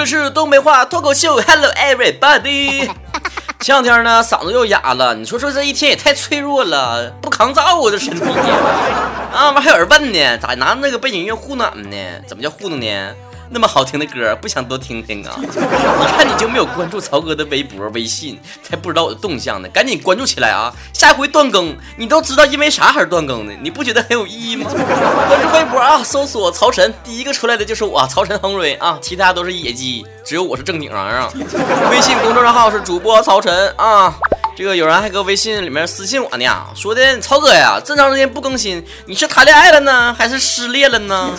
这是东北话脱口秀，Hello everybody。前两天呢，嗓子又哑了，你说说这一天也太脆弱了，不抗造我的身体啊！完还有人问呢，咋拿那个背景音乐糊弄俺们呢？怎么叫糊弄呢？那么好听的歌，不想多听听啊？你看你就没有关注曹哥的微博、微信，才不知道我的动向呢。赶紧关注起来啊！下回断更，你都知道因为啥还是断更的？你不觉得很有意义吗？关注微博啊，搜索曹晨，第一个出来的就是我，曹晨亨瑞啊，其他都是野鸡，只有我是正经人啊。微信公众号是主播曹晨啊。这个有人还搁微信里面私信我呢，说的曹哥呀，这长时间不更新，你是谈恋爱了呢，还是失恋了呢？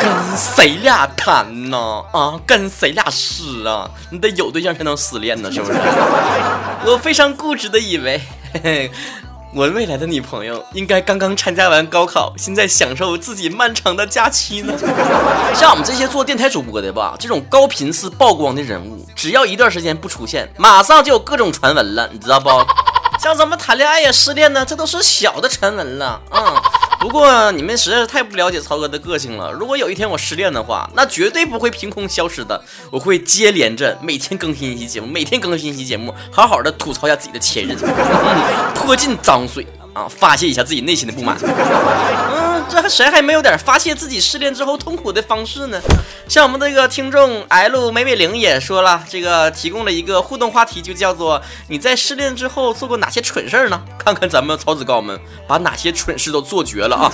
跟谁俩谈呢？啊，跟谁俩失啊？你得有对象才能失恋呢，是不是？我非常固执的以为。嘿嘿我未来的女朋友应该刚刚参加完高考，现在享受自己漫长的假期呢。像我们这些做电台主播的吧，这种高频次曝光的人物，只要一段时间不出现，马上就有各种传闻了，你知道不？像怎么谈恋爱呀、失恋呢，这都是小的传闻了。嗯，不过你们实在是太不了解曹哥的个性了。如果有一天我失恋的话，那绝对不会凭空消失的，我会接连着每天更新一期节目，每天更新一期节目，好好的吐槽一下自己的前任，泼尽脏水啊，发泄一下自己内心的不满。嗯，这还谁还没有点发泄自己失恋之后痛苦的方式呢？像我们这个听众 L 美美玲也说了，这个提供了一个互动话题，就叫做你在失恋之后做过哪些蠢事儿呢？看看咱们曹子高们把哪些蠢事都做绝了啊！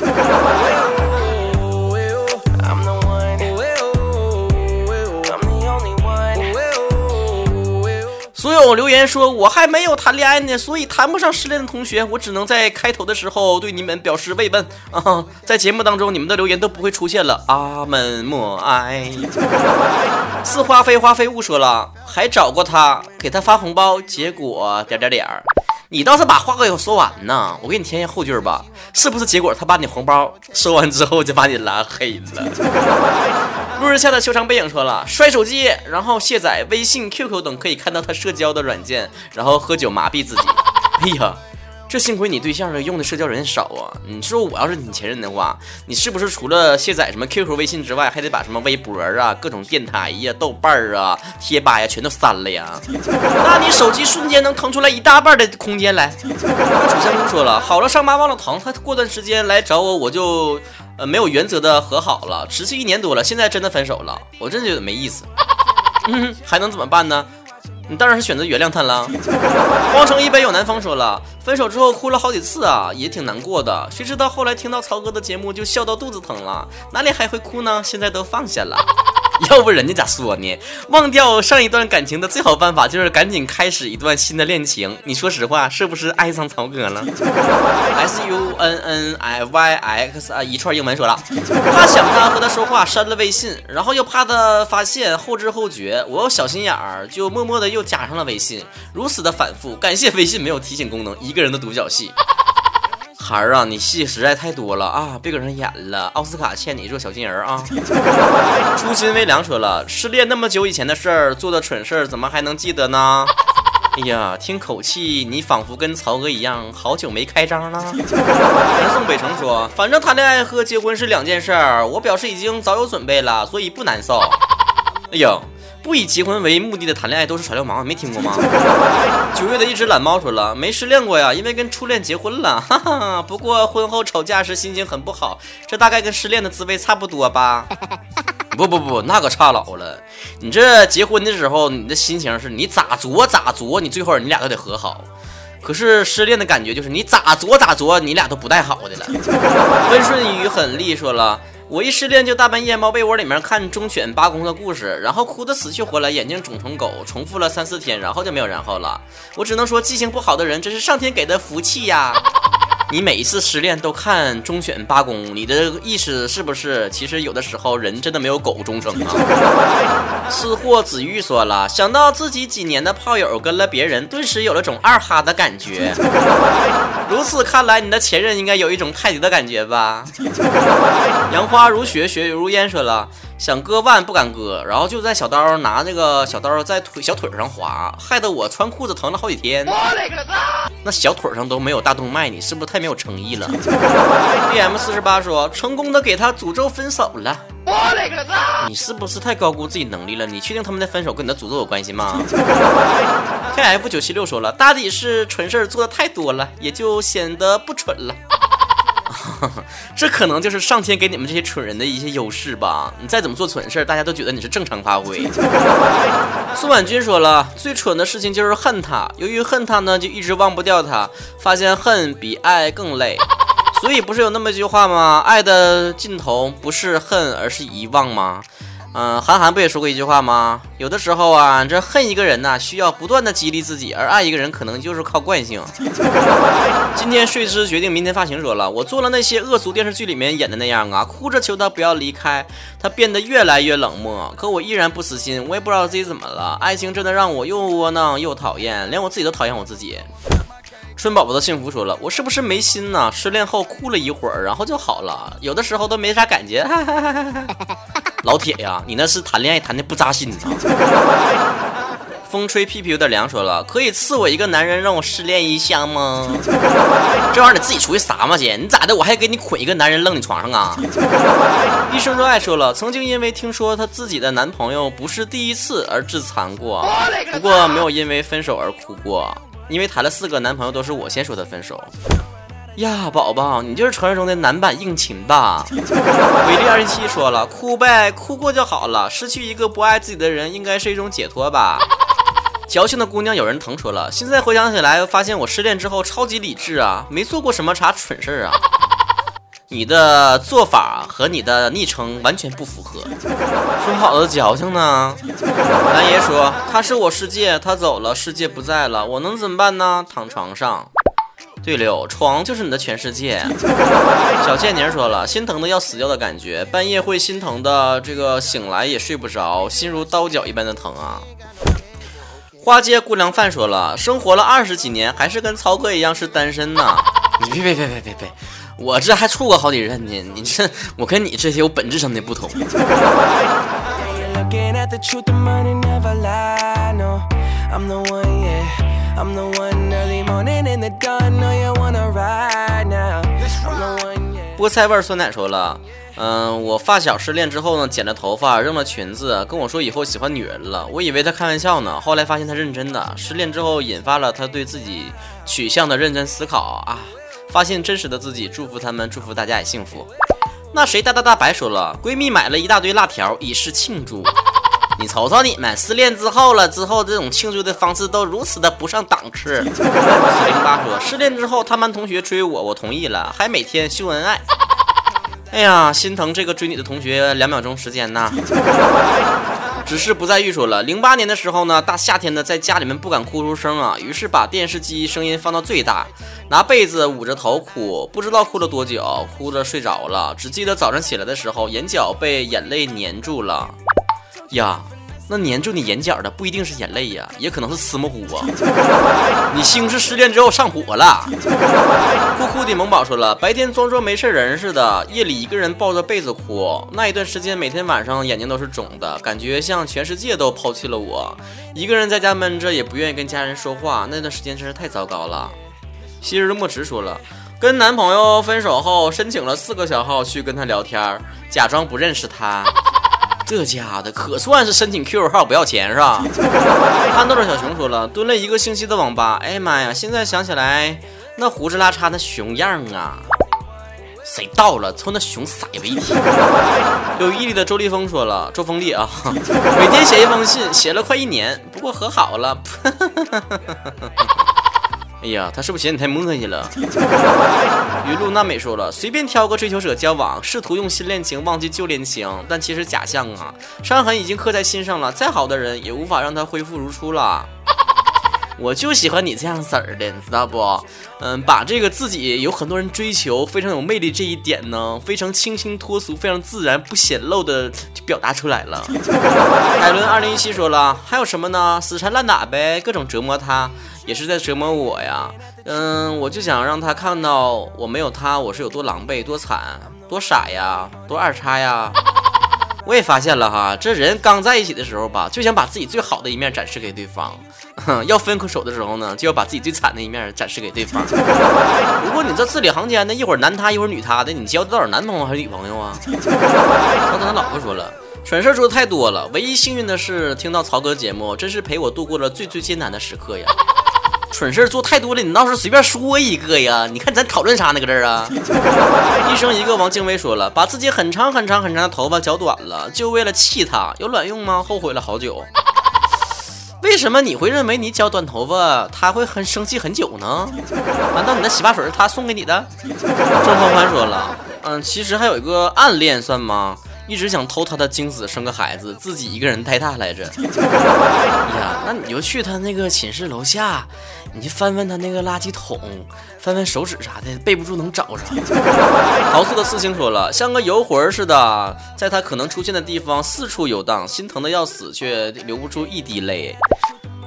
所有留言说我还没有谈恋爱呢，所以谈不上失恋的同学，我只能在开头的时候对你们表示慰问啊！在节目当中，你们的留言都不会出现了。阿门默哀。似花非花非雾说了，还找过他，给他发红包，结果点点点儿。你倒是把话给我说完呢，我给你填一下后句吧。是不是结果他把你红包收完之后就把你拉黑了？落日下的修长背影说了，摔手机，然后卸载微信、QQ 等可以看到他社交的软件，然后喝酒麻痹自己。哎呀，这幸亏你对象用的社交软件少啊！你说我要是你前任的话，你是不是除了卸载什么 QQ、微信之外，还得把什么微博啊、各种电台呀、豆瓣啊、贴吧呀全都删了呀？那你手机瞬间能腾出来一大半的空间来。那楚香姑说了，好了伤疤忘了疼，他过段时间来找我，我就。呃，没有原则的和好了，持续一年多了，现在真的分手了，我真的觉得没意思。嗯，还能怎么办呢？你当然是选择原谅他了。荒城一杯有南方说了，分手之后哭了好几次啊，也挺难过的。谁知道后来听到曹哥的节目就笑到肚子疼了，哪里还会哭呢？现在都放下了。要不人家咋说呢？忘掉上一段感情的最好办法就是赶紧开始一段新的恋情。你说实话，是不是爱上曹哥了？S U N N I Y X 啊，一串英文说了，怕想他和他说话，删了微信，然后又怕他发现后知后觉，我又小心眼儿，就默默的又加上了微信，如此的反复。感谢微信没有提醒功能，一个人的独角戏。孩儿啊，你戏实在太多了啊！别搁这演了，奥斯卡欠你一座小金人啊！初心微凉说了，失恋那么久以前的事儿，做的蠢事儿，怎么还能记得呢？哎呀，听口气，你仿佛跟曹哥一样，好久没开张了。宋北城说，反正谈恋爱和结婚是两件事儿，我表示已经早有准备了，所以不难受。哎呦。不以结婚为目的的谈恋爱都是耍流氓，没听过吗？九月的一只懒猫说了，没失恋过呀，因为跟初恋结婚了，哈哈。不过婚后吵架时心情很不好，这大概跟失恋的滋味差不多吧？不不不，那可差老了。你这结婚的时候，你的心情是你咋作咋作，你最后你俩都得和好。可是失恋的感觉就是你咋作咋作，你俩都不带好的了。温顺宇很利说了。我一失恋就大半夜猫被窝里面看忠犬八公的故事，然后哭得死去活来，眼睛肿成狗，重复了三四天，然后就没有然后了。我只能说记性不好的人真是上天给的福气呀。你每一次失恋都看忠犬八公，你的意思是不是？其实有的时候人真的没有狗忠诚啊。吃货子玉说了，想到自己几年的炮友跟了别人，顿时有了种二哈的感觉。如此看来，你的前任应该有一种泰迪的感觉吧？杨花如雪，雪如烟说了。想割腕不敢割，然后就在小刀拿那个小刀在腿小腿上划，害得我穿裤子疼了好几天。我勒个擦！那小腿上都没有大动脉，你是不是太没有诚意了？B M 四十八说成功的给他诅咒分手了。我勒个擦！你是不是太高估自己能力了？你确定他们的分手跟你的诅咒有关系吗？K F 九七六说了，大抵是蠢事儿做的太多了，也就显得不蠢了。这可能就是上天给你们这些蠢人的一些优势吧。你再怎么做蠢事儿，大家都觉得你是正常发挥。苏婉君说了，最蠢的事情就是恨他，由于恨他呢，就一直忘不掉他，发现恨比爱更累。所以不是有那么一句话吗？爱的尽头不是恨，而是遗忘吗？嗯，韩寒不也说过一句话吗？有的时候啊，这恨一个人呢，需要不断的激励自己；而爱一个人，可能就是靠惯性。今天睡姿决定明天发型，说了，我做了那些恶俗电视剧里面演的那样啊，哭着求他不要离开，他变得越来越冷漠，可我依然不死心。我也不知道自己怎么了，爱情真的让我又窝囊又讨厌，连我自己都讨厌我自己。春宝宝的幸福说了，我是不是没心呢？失恋后哭了一会儿，然后就好了，有的时候都没啥感觉。老铁呀，你那是谈恋爱谈的不扎心啊！风吹屁屁有点凉，说了可以赐我一个男人让我失恋一下吗？这玩意儿你自己出去撒嘛去？你咋的？我还给你捆一个男人扔你床上啊？一生热爱说了，曾经因为听说她自己的男朋友不是第一次而自残过，不过没有因为分手而哭过，因为谈了四个男朋友都是我先说的分手。呀，宝宝，你就是传说中的男版应勤吧？伟力二十七说了，哭呗，哭过就好了。失去一个不爱自己的人，应该是一种解脱吧？矫情的姑娘有人疼说了，现在回想起来，发现我失恋之后超级理智啊，没做过什么啥蠢事儿啊。你的做法和你的昵称完全不符合，说好的矫情呢？南爷说，他是我世界，他走了，世界不在了，我能怎么办呢？躺床上。对了，床就是你的全世界。小倩宁说了，心疼的要死掉的感觉，半夜会心疼的，这个醒来也睡不着，心如刀绞一般的疼啊。花街姑娘范说了，生活了二十几年，还是跟曹哥一样是单身呢。你别别别别别别，我这还处过好几任呢。你这我跟你这些有本质上的不同。菠菜味酸奶说了，嗯，我发小失恋之后呢，剪了头发，扔了裙子，跟我说以后喜欢女人了。我以为他开玩笑呢，后来发现他认真的。失恋之后引发了他对自己取向的认真思考啊，发现真实的自己。祝福他们，祝福大家也幸福。那谁大大大白说了，闺蜜买了一大堆辣条以示庆祝。你瞅瞅你们失恋之后了，之后这种庆祝的方式都如此的不上档次。四零八说，失恋之后他班同学追我，我同意了，还每天秀恩爱。哎呀，心疼这个追你的同学两秒钟时间呐。只是不再欲说了。零八年的时候呢，大夏天的在家里面不敢哭出声啊，于是把电视机声音放到最大，拿被子捂着头哭，不知道哭了多久，哭着睡着了，只记得早上起来的时候，眼角被眼泪粘住了。呀，那粘住你眼角的不一定是眼泪呀，也可能是芝麻糊啊。你西红柿失恋之后上火了。酷酷的萌宝说了，白天装作没事人似的，夜里一个人抱着被子哭。那一段时间，每天晚上眼睛都是肿的，感觉像全世界都抛弃了我。一个人在家闷着，也不愿意跟家人说话。那段时间真是太糟糕了。昔日莫池说了，跟男朋友分手后，申请了四个小号去跟他聊天，假装不认识他。这家的可算是申请 QQ 号不要钱是吧？憨豆豆小熊说了，蹲了一个星期的网吧，哎呀妈呀！现在想起来，那胡子拉碴的熊样啊，谁到了瞅那熊傻为一体。有毅力的周立峰说了，周峰立啊，每天写一封信，写了快一年，不过和好了。哎呀，他是不是嫌你太磨叽了？云 露娜美说了，随便挑个追求者交往，试图用新恋情忘记旧恋情，但其实假象啊，伤痕已经刻在心上了，再好的人也无法让他恢复如初了。我就喜欢你这样式儿的，你知道不？嗯，把这个自己有很多人追求，非常有魅力这一点呢，非常清新脱俗，非常自然不显露的就表达出来了。海伦二零一七说了，还有什么呢？死缠烂打呗，各种折磨他。也是在折磨我呀，嗯，我就想让他看到我没有他，我是有多狼狈、多惨、多傻呀、多二叉呀。我也发现了哈，这人刚在一起的时候吧，就想把自己最好的一面展示给对方，要分手的时候呢，就要把自己最惨的一面展示给对方。如果你这字里行间的一会儿男他一会儿女他的，你交的到底男朋友还是女朋友啊？曹哥他老婆说了，蠢事做的太多了，唯一幸运的是听到曹哥节目，真是陪我度过了最最艰难的时刻呀。蠢事做太多了，你倒是随便说一个呀？你看咱讨论啥呢？搁这儿啊？一生一个王静薇说了，把自己很长很长很长的头发剪短了，就为了气他，有卵用吗？后悔了好久。为什么你会认为你剪短头发他会很生气很久呢？难道你的洗发水是他送给你的？郑欢欢说了，嗯，其实还有一个暗恋算吗？一直想偷他的精子生个孩子，自己一个人带大来着。呀，那你就去他那个寝室楼下，你去翻翻他那个垃圾桶，翻翻手指啥的，备不住能找着。桃色的四星说了，像个游魂似的，在他可能出现的地方四处游荡，心疼的要死，却流不出一滴泪。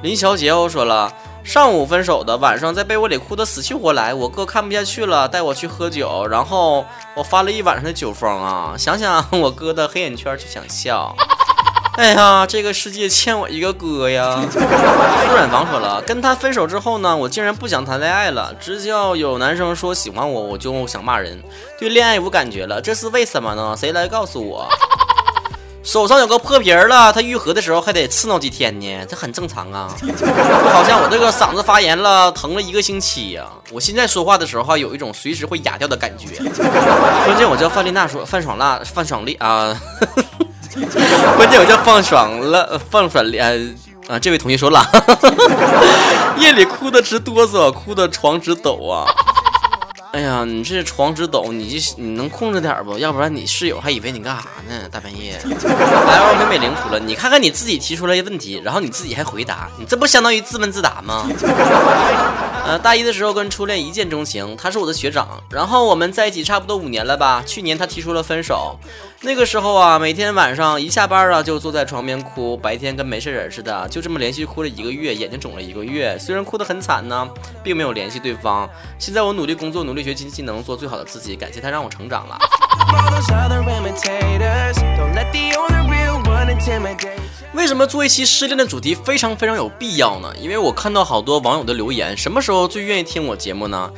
林小姐又说了。上午分手的，晚上在被窝里哭得死去活来。我哥看不下去了，带我去喝酒，然后我发了一晚上的酒疯啊！想想我哥的黑眼圈就想笑。哎呀，这个世界欠我一个哥呀！苏染房说了，跟他分手之后呢，我竟然不想谈恋爱了。只要有男生说喜欢我，我就想骂人，对恋爱无感觉了。这是为什么呢？谁来告诉我？手上有个破皮儿了，它愈合的时候还得刺挠几天呢，这很正常啊。好像我这个嗓子发炎了，疼了一个星期呀。我现在说话的时候哈，有一种随时会哑掉的感觉。关键我叫范丽娜说，范爽辣，范爽丽啊。关键我叫放爽了，放爽丽啊。这位同学说了，夜里哭的直哆嗦，哭的床直抖啊。哎呀，你这床直抖，你这你能控制点不？要不然你室友还以为你干啥呢？大半夜。L 美美玲说了，你看看你自己提出来的问题，然后你自己还回答，你这不相当于自问自答吗？呃，大一的时候跟初恋一见钟情，他是我的学长，然后我们在一起差不多五年了吧？去年他提出了分手。那个时候啊，每天晚上一下班啊，就坐在床边哭，白天跟没事人似的，就这么连续哭了一个月，眼睛肿了一个月。虽然哭得很惨呢，并没有联系对方。现在我努力工作，努力学新技能，做最好的自己。感谢他让我成长了。为什么做一期失恋的主题非常非常有必要呢？因为我看到好多网友的留言，什么时候最愿意听我节目呢？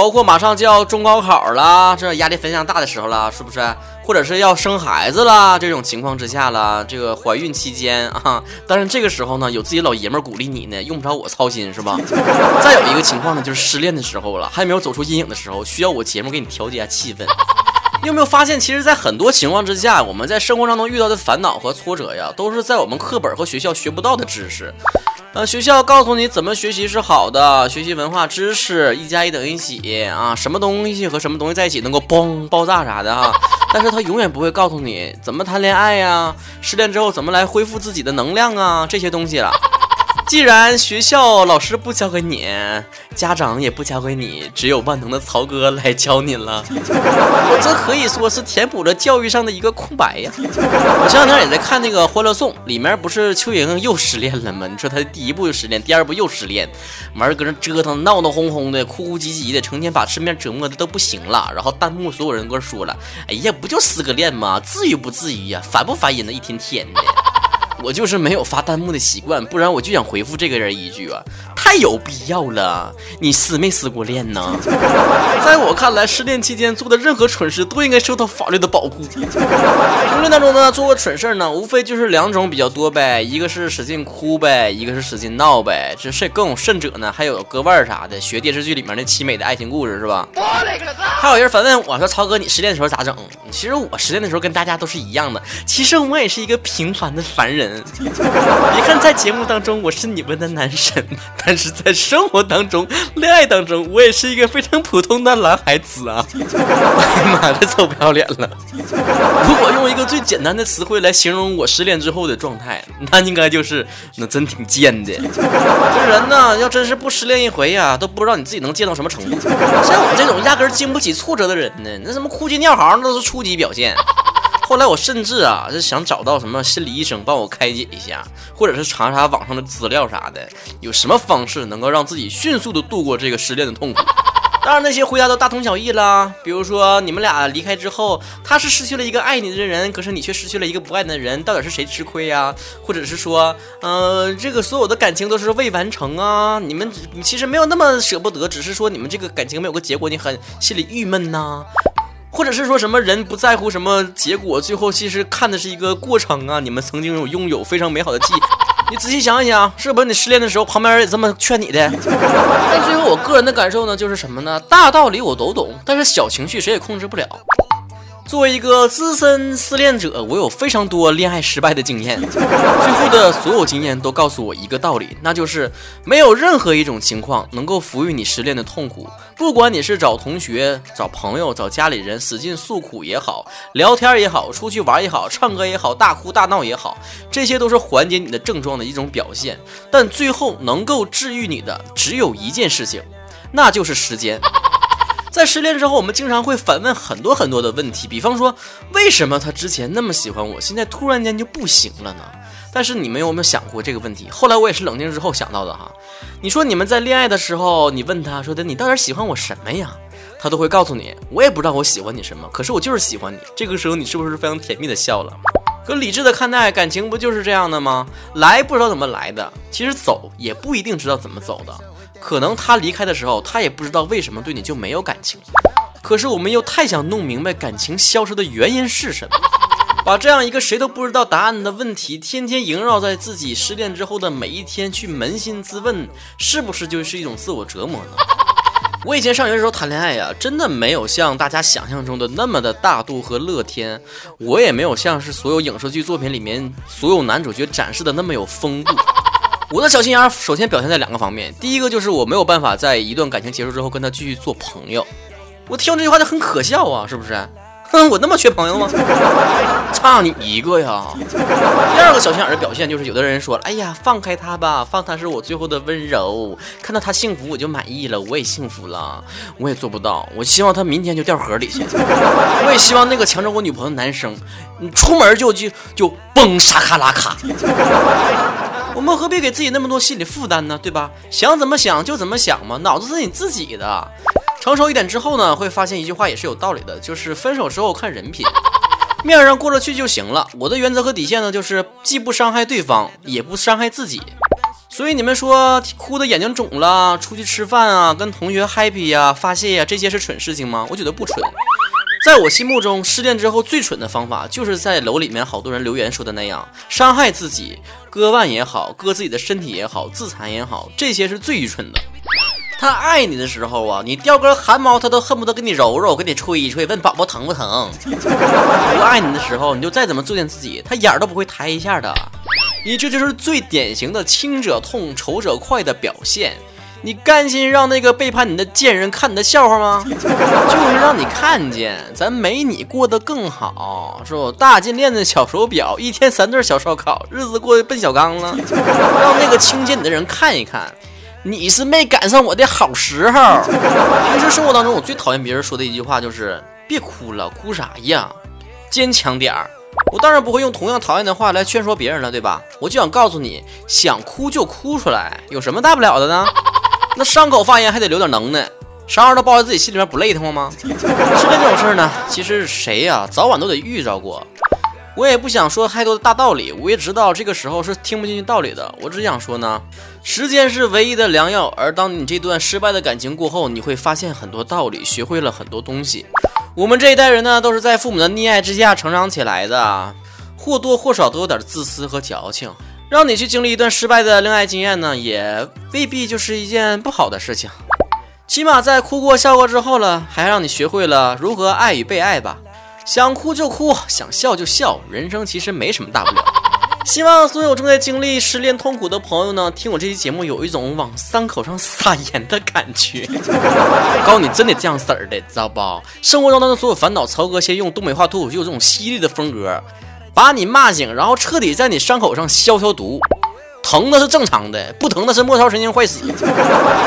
包括马上就要中高考了，这压力非常大的时候了，是不是？或者是要生孩子了这种情况之下了，这个怀孕期间啊，但是这个时候呢，有自己老爷们儿鼓励你呢，用不着我操心，是吧？再有一个情况呢，就是失恋的时候了，还没有走出阴影的时候，需要我节目给你调节下气氛。你有没有发现，其实，在很多情况之下，我们在生活当中遇到的烦恼和挫折呀，都是在我们课本和学校学不到的知识。呃，学校告诉你怎么学习是好的，学习文化知识，一加一等于几啊？什么东西和什么东西在一起能够嘣爆炸啥的啊？但是他永远不会告诉你怎么谈恋爱呀，失恋之后怎么来恢复自己的能量啊，这些东西了。既然学校老师不教给你，家长也不教给你，只有万能的曹哥来教你了。这可以说是填补了教育上的一个空白呀。我前两天也在看那个《欢乐颂》，里面不是邱莹莹又失恋了吗？你说她第一部就失恋，第二部又失恋，完搁那折腾，闹闹哄哄的，哭哭唧唧的，成天把身边折磨的都不行了。然后弹幕所有人都说了：“哎呀，不就失个恋吗？至于不至于呀？烦不烦人呢？一天天的。”我就是没有发弹幕的习惯，不然我就想回复这个人一句啊，太有必要了。你失没失过恋呢？在我看来，失恋期间做的任何蠢事都应该受到法律的保护。评论当中呢，做过蠢事呢，无非就是两种比较多呗，一个是使劲哭呗，一个是使劲闹呗。这甚更有甚者呢，还有割腕啥的，学电视剧里面那凄美的爱情故事是吧？还有人反问我说：“曹哥，你失恋的时候咋整？”其实我失恋的时候跟大家都是一样的，其实我也是一个平凡的凡人。别看在节目当中我是你们的男神，但是在生活当中、恋爱当中，我也是一个非常普通的男孩子啊！哎 呀妈，这臭不要脸了！如果用一个最简单的词汇来形容我失恋之后的状态，那应该就是那真挺贱的。这人呢，要真是不失恋一回呀，都不知道你自己能贱到什么程度。像我这种压根经不起挫折的人呢，那什么哭鸡尿嚎那都是初级表现。后来我甚至啊，是想找到什么心理医生帮我开解一下，或者是查查网上的资料啥的，有什么方式能够让自己迅速的度过这个失恋的痛苦。当然，那些回答都大同小异啦。比如说，你们俩离开之后，他是失去了一个爱你的人，可是你却失去了一个不爱你的人，到底是谁吃亏呀？或者是说，呃，这个所有的感情都是未完成啊？你们其实没有那么舍不得，只是说你们这个感情没有个结果，你很心里郁闷呐。或者是说什么人不在乎什么结果，最后其实看的是一个过程啊？你们曾经有拥有非常美好的记忆。你仔细想一想，是不是你失恋的时候旁边人也这么劝你的？但最后我个人的感受呢，就是什么呢？大道理我都懂，但是小情绪谁也控制不了。作为一个资深失恋者，我有非常多恋爱失败的经验。最后的所有经验都告诉我一个道理，那就是没有任何一种情况能够抚育你失恋的痛苦。不管你是找同学、找朋友、找家里人使劲诉苦也好，聊天也好，出去玩也好，唱歌也好，大哭大闹也好，这些都是缓解你的症状的一种表现。但最后能够治愈你的只有一件事情，那就是时间。在失恋之后，我们经常会反问很多很多的问题，比方说，为什么他之前那么喜欢我，现在突然间就不行了呢？但是你们有没有想过这个问题？后来我也是冷静之后想到的哈。你说你们在恋爱的时候，你问他说的，你到底喜欢我什么呀？他都会告诉你，我也不知道我喜欢你什么，可是我就是喜欢你。这个时候你是不是非常甜蜜的笑了？可理智的看待感情，不就是这样的吗？来不知道怎么来的，其实走也不一定知道怎么走的。可能他离开的时候，他也不知道为什么对你就没有感情。可是我们又太想弄明白感情消失的原因是什么，把这样一个谁都不知道答案的问题，天天萦绕在自己失恋之后的每一天，去扪心自问，是不是就是一种自我折磨呢？我以前上学的时候谈恋爱呀，真的没有像大家想象中的那么的大度和乐天，我也没有像是所有影视剧作品里面所有男主角展示的那么有风度。我的小心眼首先表现在两个方面，第一个就是我没有办法在一段感情结束之后跟他继续做朋友，我听这句话就很可笑啊，是不是？哼，我那么缺朋友吗？差你一个呀！第二个小心眼的表现就是，有的人说，哎呀，放开他吧，放他是我最后的温柔，看到他幸福我就满意了，我也幸福了，我也做不到，我希望他明天就掉河里去。我也希望那个抢走我女朋友的男生，你出门就就就嘣沙卡拉卡。我们何必给自己那么多心理负担呢？对吧？想怎么想就怎么想嘛，脑子是你自己的。成熟一点之后呢，会发现一句话也是有道理的，就是分手之后看人品，面上过得去就行了。我的原则和底线呢，就是既不伤害对方，也不伤害自己。所以你们说哭的眼睛肿了，出去吃饭啊，跟同学 happy 呀，发泄呀，这些是蠢事情吗？我觉得不蠢。在我心目中，失恋之后最蠢的方法，就是在楼里面好多人留言说的那样，伤害自己，割腕也好，割自己的身体也好，自残也好，这些是最愚蠢的。他爱你的时候啊，你掉根汗毛，他都恨不得给你揉揉，给你吹一吹，问宝宝疼不疼。不爱你的时候，你就再怎么作践自己，他眼儿都不会抬一下的。你这就是最典型的亲者痛，仇者快的表现。你甘心让那个背叛你的贱人看你的笑话吗？就是让你看见咱没你过得更好，是不？大金链子、小手表，一天三顿小烧烤，日子过得奔小康了。让那个轻贱你的人看一看，你是没赶上我的好时候。平时生活当中，我最讨厌别人说的一句话就是“别哭了，哭啥呀？坚强点儿。”我当然不会用同样讨厌的话来劝说别人了，对吧？我就想告诉你，想哭就哭出来，有什么大不了的呢？那伤口发炎还得留点能耐，啥玩意都包在自己心里面不累得慌吗？失恋这种事儿呢，其实谁呀，早晚都得遇着过。我也不想说太多的大道理，我也知道这个时候是听不进去道理的。我只想说呢，时间是唯一的良药。而当你这段失败的感情过后，你会发现很多道理，学会了很多东西。我们这一代人呢，都是在父母的溺爱之下成长起来的，或多或少都有点自私和矫情。让你去经历一段失败的恋爱经验呢，也未必就是一件不好的事情。起码在哭过笑过之后了，还让你学会了如何爱与被爱吧。想哭就哭，想笑就笑，人生其实没什么大不了。希望所有正在经历失恋痛苦的朋友呢，听我这期节目有一种往伤口上撒盐的感觉。告诉你，真的这样式儿的，知道不？生活当中的所有烦恼，曹哥先用东北话脱口秀这种犀利的风格。把你骂醒，然后彻底在你伤口上消消毒，疼的是正常的，不疼的是末梢神经坏死。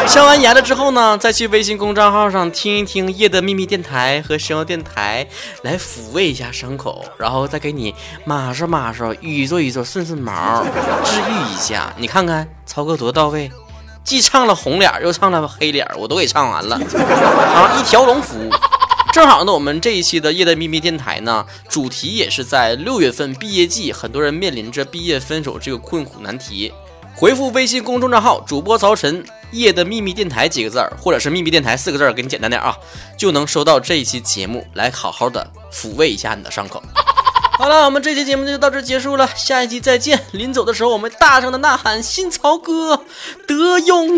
消完炎了之后呢，再去微信公众号上听一听夜的秘密电台和声优电台，来抚慰一下伤口，然后再给你马上马上，捋着捋着顺顺毛，治愈一下。你看看曹哥多到位，既唱了红脸又唱了黑脸，我都给唱完了啊！一条龙服务。正好呢，我们这一期的夜的秘密电台呢，主题也是在六月份毕业季，很多人面临着毕业分手这个困苦难题。回复微信公众账号主播曹晨夜的秘密电台几个字儿，或者是秘密电台四个字儿，给你简单点啊，就能收到这一期节目，来好好的抚慰一下你的伤口。好了，我们这期节目就到这结束了，下一期再见。临走的时候，我们大声的呐喊：新曹哥得永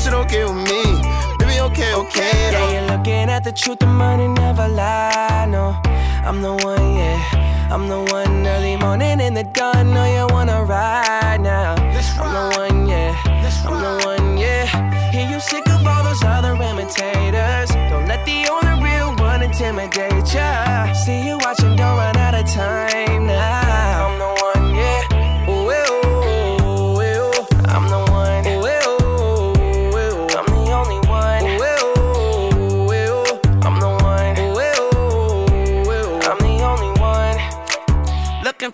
shit okay with me. Baby, okay, okay. Though. Yeah, you're looking at the truth, the money never lie. No, I'm the one, yeah. I'm the one early morning in the dawn. Know you wanna ride now. I'm the one, yeah. I'm the one, yeah. Hear you sick of all those other imitators.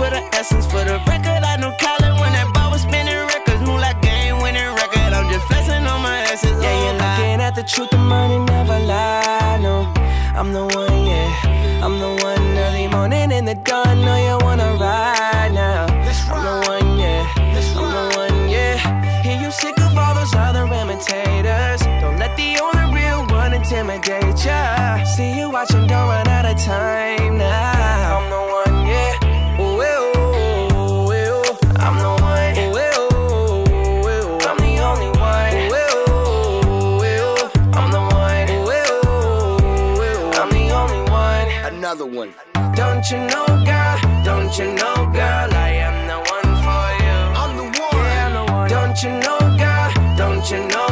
for the essence, for the record. I know Colin when that ball was spinning records, move like game winning record. I'm just flexing on my essence. Yeah, you're oh, looking at the truth, the money never lie. No, I'm the one, yeah. I'm the one early morning in the dawn. Know you wanna ride now. I'm the one, yeah. I'm the one, yeah. Hear you sick of all those other imitators. Don't let the only real one intimidate ya. See you watching, don't run out of time you know, girl? Don't you know, girl? I am the one for you. I'm the one. Yeah, I'm the one. Don't you know, girl? Don't you know?